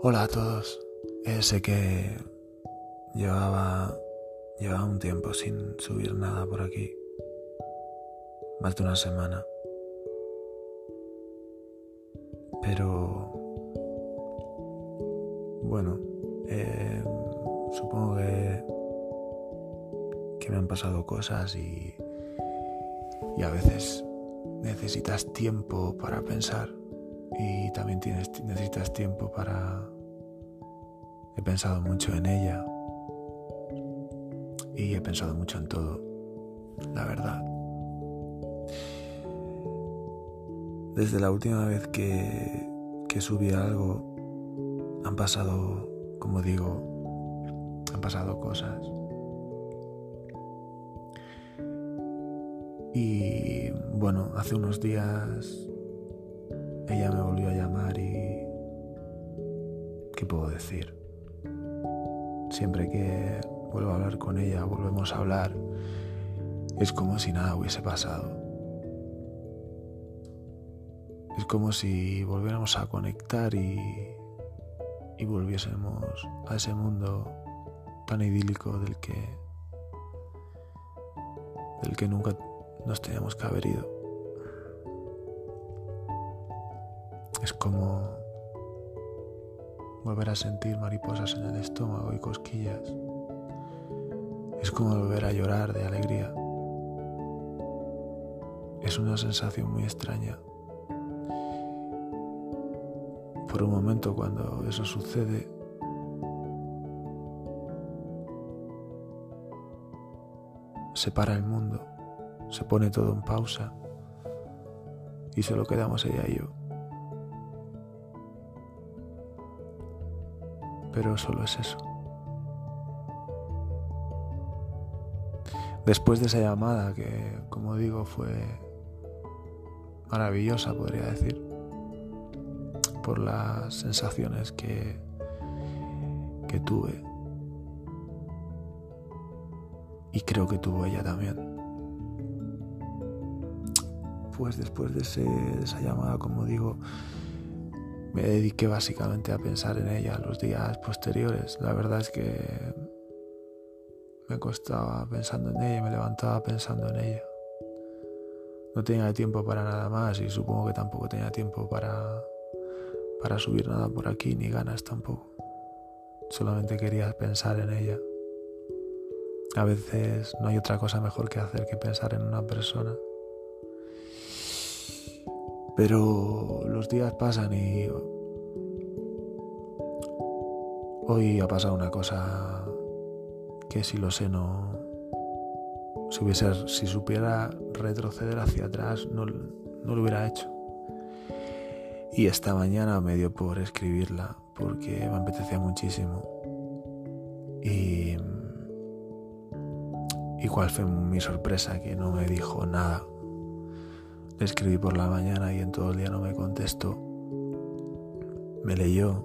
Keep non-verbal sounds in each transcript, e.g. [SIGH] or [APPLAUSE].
Hola a todos. Eh, sé que llevaba, llevaba un tiempo sin subir nada por aquí. Más de una semana. Pero... Bueno, eh, supongo que, que me han pasado cosas y, y a veces necesitas tiempo para pensar y también tienes, necesitas tiempo para... He pensado mucho en ella y he pensado mucho en todo, la verdad. Desde la última vez que, que subí algo, han pasado, como digo, han pasado cosas. Y bueno, hace unos días ella me volvió a llamar y... ¿Qué puedo decir? Siempre que vuelvo a hablar con ella, volvemos a hablar, es como si nada hubiese pasado. Es como si volviéramos a conectar y, y volviésemos a ese mundo tan idílico del que del que nunca nos teníamos que haber ido. Es como volver a sentir mariposas en el estómago y cosquillas. Es como volver a llorar de alegría. Es una sensación muy extraña. Por un momento cuando eso sucede, se para el mundo, se pone todo en pausa y solo quedamos ella y yo. Pero solo es eso. Después de esa llamada que, como digo, fue maravillosa, podría decir, por las sensaciones que, que tuve. Y creo que tuvo ella también. Pues después de, de esa llamada, como digo, me dediqué básicamente a pensar en ella los días posteriores. La verdad es que me costaba pensando en ella y me levantaba pensando en ella. No tenía tiempo para nada más y supongo que tampoco tenía tiempo para, para subir nada por aquí, ni ganas tampoco. Solamente quería pensar en ella. A veces no hay otra cosa mejor que hacer que pensar en una persona. Pero los días pasan y hoy ha pasado una cosa que si lo sé no si supiera retroceder hacia atrás no, no lo hubiera hecho. Y esta mañana me dio por escribirla porque me apetecía muchísimo. Y y cuál fue mi sorpresa que no me dijo nada escribí por la mañana y en todo el día no me contestó. Me leyó.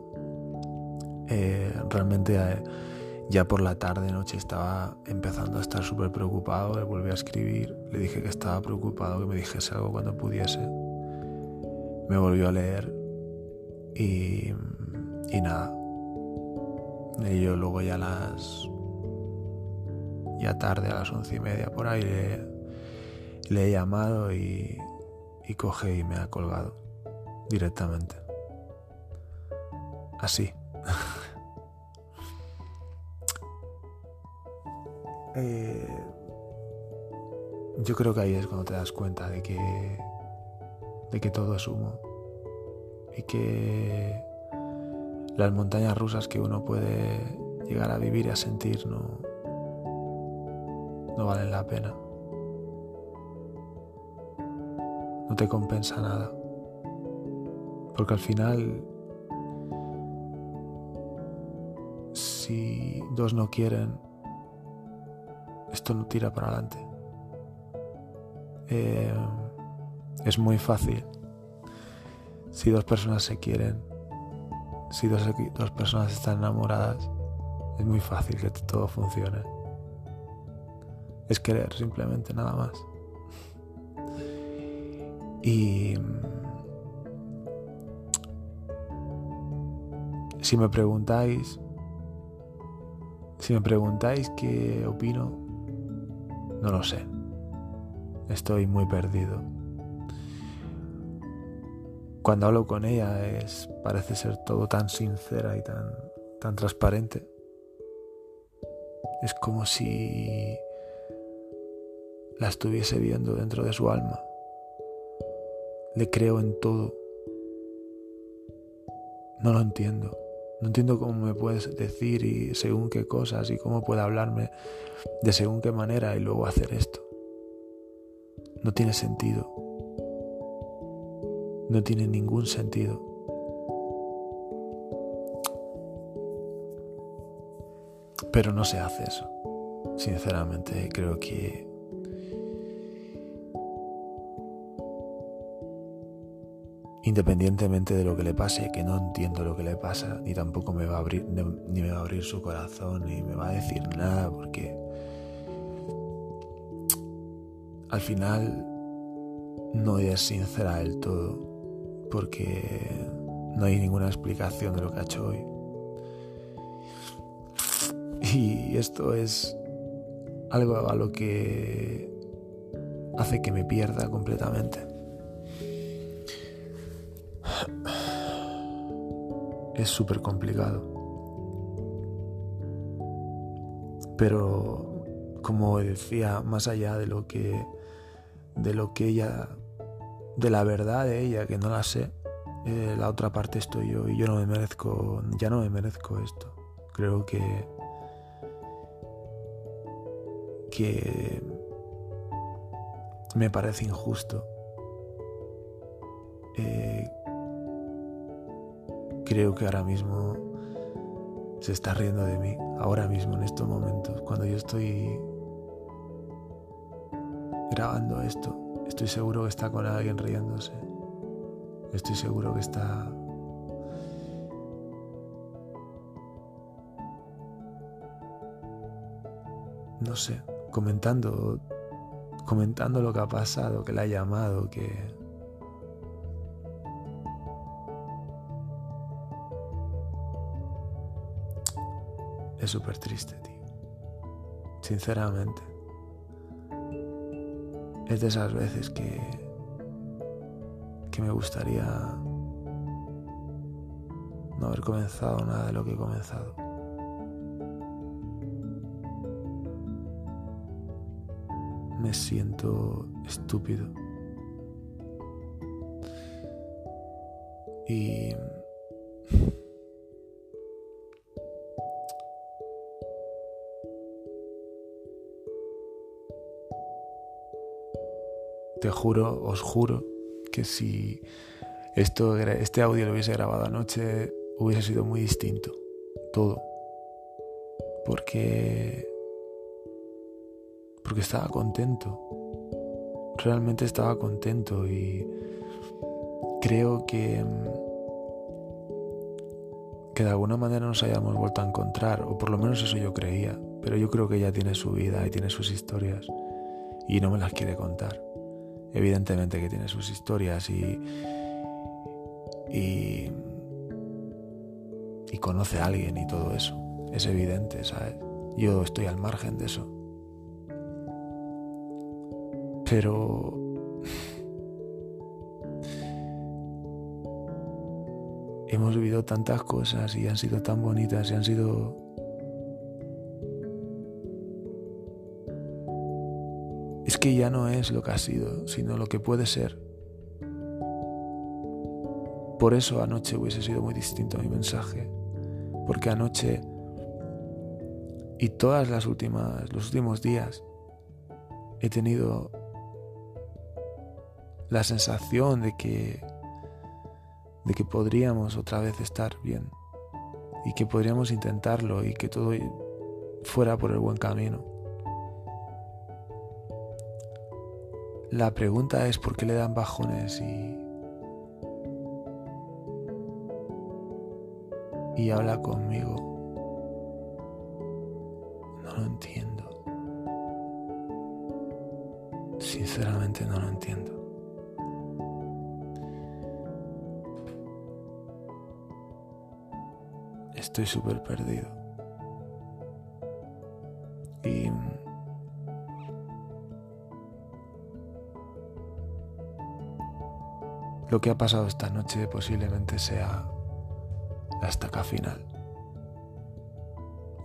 Eh, realmente eh, ya por la tarde, noche, estaba empezando a estar súper preocupado. Le volví a escribir. Le dije que estaba preocupado, que me dijese algo cuando pudiese. Me volvió a leer. Y, y nada. Y yo luego ya a las. Ya tarde, a las once y media por ahí, le he llamado y y coge y me ha colgado directamente. Así. [LAUGHS] Eh, yo creo que ahí es cuando te das cuenta de que de que todo es humo y que las montañas rusas que uno puede llegar a vivir y a sentir no no valen la pena. No te compensa nada. Porque al final, si dos no quieren, esto no tira para adelante. Eh, es muy fácil. Si dos personas se quieren, si dos, dos personas están enamoradas, es muy fácil que todo funcione. Es querer simplemente nada más. Y si me preguntáis, si me preguntáis qué opino, no lo sé. Estoy muy perdido. Cuando hablo con ella es parece ser todo tan sincera y tan tan transparente. Es como si la estuviese viendo dentro de su alma. Le creo en todo. No lo entiendo. No entiendo cómo me puedes decir y según qué cosas y cómo puede hablarme de según qué manera y luego hacer esto. No tiene sentido. No tiene ningún sentido. Pero no se hace eso. Sinceramente, creo que independientemente de lo que le pase, que no entiendo lo que le pasa, ni tampoco me va a abrir, ni me va a abrir su corazón, ni me va a decir nada, porque al final no es sincera del todo, porque no hay ninguna explicación de lo que ha hecho hoy. Y esto es algo a lo que hace que me pierda completamente. Es súper complicado. Pero como decía, más allá de lo que de lo que ella de la verdad de ella que no la sé, eh, la otra parte estoy yo y yo no me merezco, ya no me merezco esto. Creo que que me parece injusto. Eh, creo que ahora mismo se está riendo de mí, ahora mismo, en estos momentos, cuando yo estoy grabando esto, estoy seguro que está con alguien riéndose. Estoy seguro que está no sé, comentando, comentando lo que ha pasado, que le ha llamado, que... Es súper triste, tío. Sinceramente. Es de esas veces que... que me gustaría no haber comenzado nada de lo que he comenzado. me siento estúpido. Y te juro, os juro, que si esto, este audio lo hubiese grabado anoche, hubiese sido muy distinto. Todo. Porque porque estaba contento. Realmente estaba contento y creo que que de alguna manera nos hayamos vuelto a encontrar, o por lo menos eso yo creía, pero yo creo que ella tiene su vida y tiene sus historias y no me las quiere contar. Evidentemente que tiene sus historias y y, y conoce a alguien y todo eso. Es evidente, ¿sabes? Yo estoy al margen de eso. Pero... [LAUGHS] Hemos vivido tantas cosas y han sido tan bonitas y han sido... que ya no es lo que ha sido, sino lo que puede ser. Por eso anoche hubiese sido muy distinto mi mensaje. Porque anoche y todas las últimas, los últimos días he tenido la sensación de que de que podríamos otra vez estar bien y que podríamos intentarlo y que todo fuera por el buen camino. La pregunta es por qué le dan bajones y y habla conmigo. No lo entiendo. Sinceramente no lo entiendo. estoy súper perdido. Lo que ha pasado esta noche posiblemente sea la estaca final.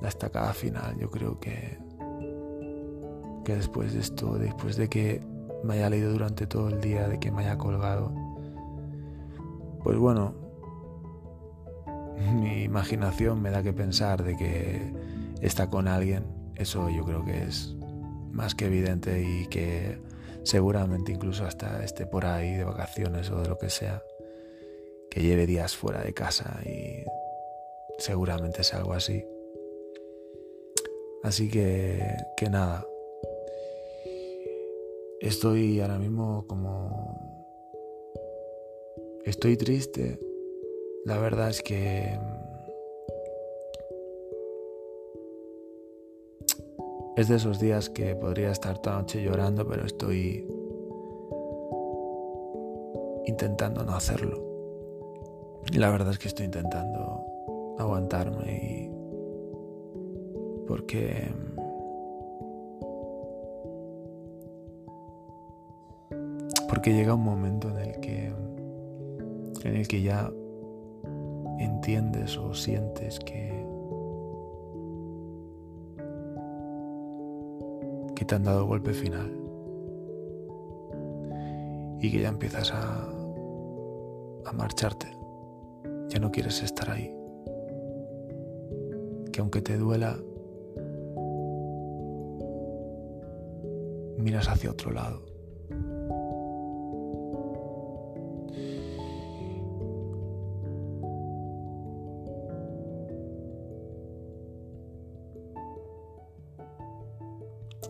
La estacada final, yo creo que que después de esto, después de que me haya leído durante todo el día, de que me haya colgado, pues bueno, [LAUGHS] mi imaginación me da que pensar de que está con alguien, eso yo creo que es más que evidente y que seguramente incluso hasta esté por ahí de vacaciones o de lo que sea, que lleve días fuera de casa y seguramente es algo así. Así que, que nada, Estoy ahora mismo como... Estoy triste. La verdad es que... Es de esos días que podría estar toda noche llorando, pero estoy intentando no hacerlo. La verdad es que estoy intentando aguantarme y... Porque Porque llega un momento en el que en el que ya entiendes o sientes que que te han dado golpe final y que ya empiezas a a marcharte. Ya no quieres estar ahí. Que aunque te duela miras hacia otro lado.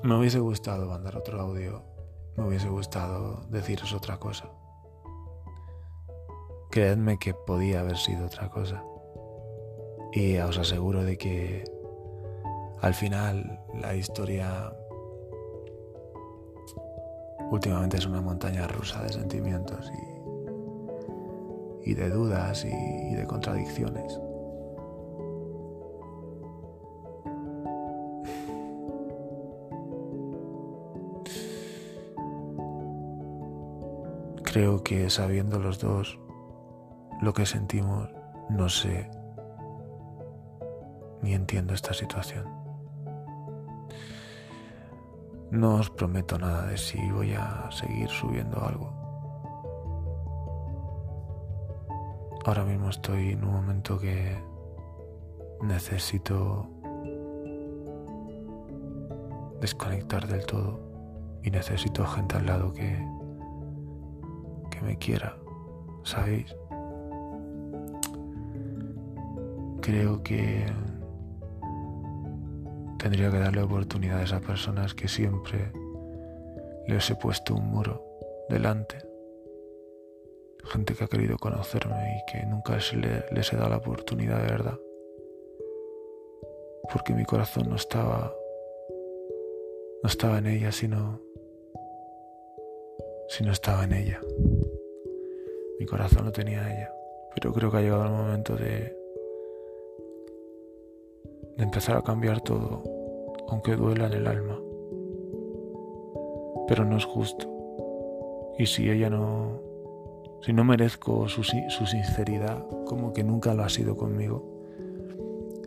Me hubiese gustado mandar otro audio, me hubiese gustado deciros otra cosa. Creedme que podía haber sido otra cosa. Y os aseguro de que al final la historia últimamente es una montaña rusa de sentimientos y, de dudas y de contradicciones. Creo que sabiendo los dos lo que sentimos, no sé ni entiendo esta situación. No os prometo nada de si voy a seguir subiendo algo. Ahora mismo estoy en un momento que necesito desconectar del todo y necesito gente al lado que me quiera, ¿sabéis? Creo que tendría que darle oportunidad a personas que siempre les he puesto un muro delante. Gente que ha querido conocerme y que nunca les he dado la oportunidad de verdad. Porque mi corazón no estaba no estaba en ella, sino si no estaba en ella. Mi corazón lo tenía ella. Pero creo que ha llegado el momento de, de empezar a cambiar todo, aunque duela en el alma. Pero no es justo. Y si ella no... Si no merezco su, su sinceridad, como que nunca lo ha sido conmigo,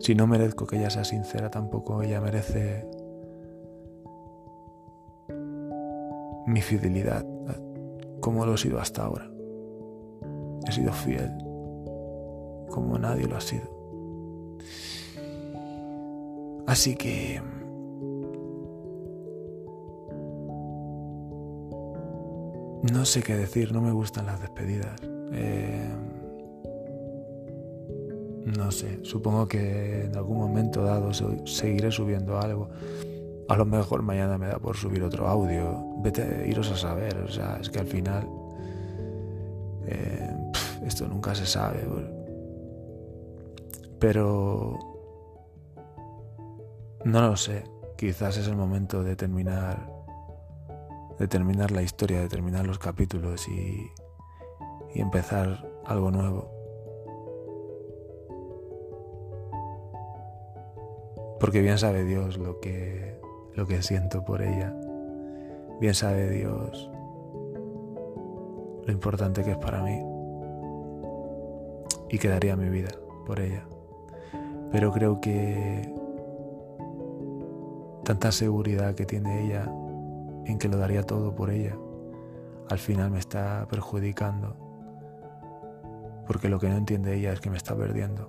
si no merezco que ella sea sincera, tampoco ella merece mi fidelidad como lo he sido hasta ahora. He sido fiel como nadie lo ha sido. Así que... No sé qué decir, no me gustan las despedidas. Eh, no sé, supongo que en algún momento dado seguiré subiendo algo. A lo mejor mañana me da por subir otro audio. Vete, iros a saber. O sea, es que al final eh, esto nunca se sabe. Pero no lo sé. Quizás es el momento de terminar, de terminar la historia, de terminar los capítulos y, y empezar algo nuevo. Porque bien sabe Dios lo que, lo que siento por ella. Bien sabe Dios lo importante que es para mí. Y quedaría mi vida por ella. Pero creo que tanta seguridad que tiene ella en que lo daría todo por ella, al final me está perjudicando. Porque lo que no entiende ella es que me está perdiendo.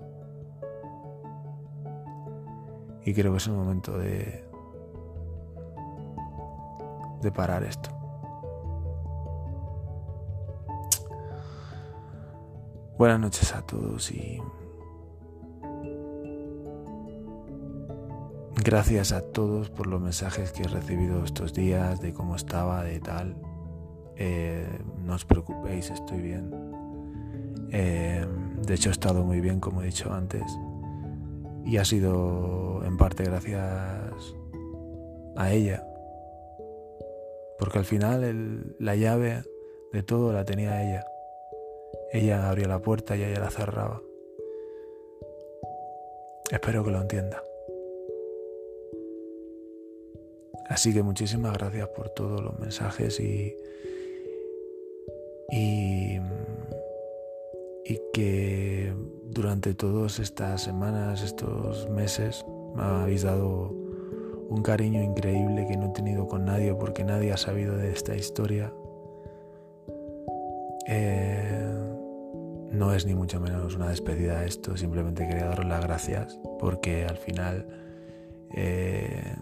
Y creo que es el momento de, de parar esto. Buenas noches a todos y gracias a todos por los mensajes que he recibido estos días de cómo estaba, de tal. Eh, no os preocupéis, estoy bien. Eh, de hecho he estado muy bien, como he dicho antes. Y ha sido en parte gracias a ella. Porque al final la llave de todo la tenía ella. Ella abrió la puerta y ella la cerraba. Espero que lo entienda. Así que muchísimas gracias por todos los mensajes y, y, y que durante todas estas semanas, estos meses, me habéis dado un cariño increíble que no he tenido con nadie porque nadie ha sabido de esta historia. Eh, no es ni mucho menos una despedida esto, simplemente quería daros las gracias porque al final eh,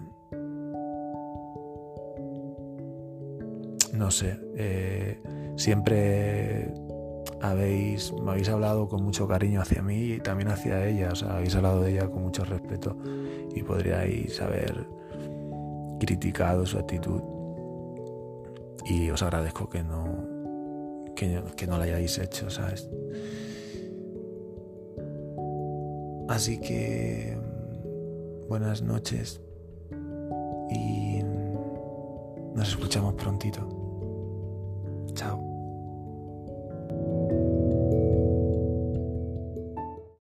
no sé, eh, siempre habéis, me habéis hablado con mucho cariño hacia mí y también hacia ella, habéis hablado de ella con mucho respeto y podríais haber criticado su actitud y os agradezco que no, que, que no la hayáis hecho, ¿sabes? Así que buenas noches y nos escuchamos prontito.